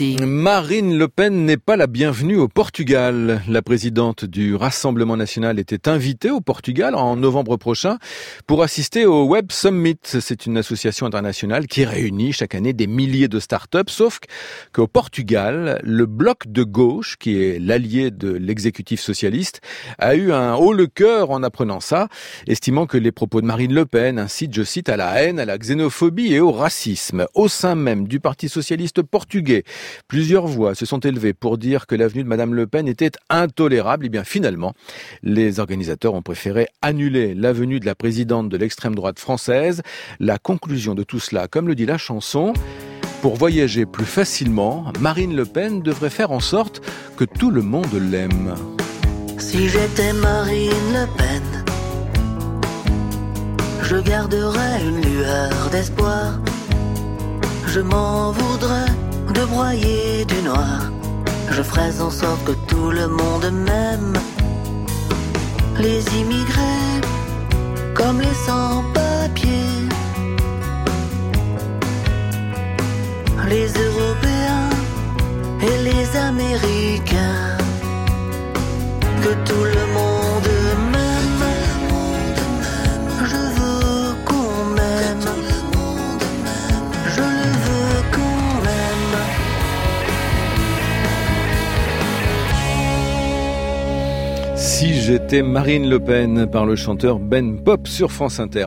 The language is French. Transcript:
Marine Le Pen n'est pas la bienvenue au Portugal. La présidente du Rassemblement national était invitée au Portugal en novembre prochain pour assister au Web Summit. C'est une association internationale qui réunit chaque année des milliers de startups, sauf qu'au Portugal, le bloc de gauche, qui est l'allié de l'exécutif socialiste, a eu un haut le cœur en apprenant ça, estimant que les propos de Marine Le Pen incitent, je cite, à la haine, à la xénophobie et au racisme. Au sein même du Parti socialiste portugais, Plusieurs voix se sont élevées pour dire que l'avenue de Madame Le Pen était intolérable. Et eh bien finalement, les organisateurs ont préféré annuler l'avenue de la présidente de l'extrême droite française. La conclusion de tout cela, comme le dit la chanson, pour voyager plus facilement, Marine Le Pen devrait faire en sorte que tout le monde l'aime. Si j'étais Marine Le Pen, je garderais une lueur d'espoir. Je m'en voudrais broyer du noir. Je ferai en sorte que tout le monde m'aime. Les immigrés, comme les sans-papiers. Les Européens et les Américains. Que tout le monde Si j'étais Marine Le Pen par le chanteur Ben Pop sur France Inter.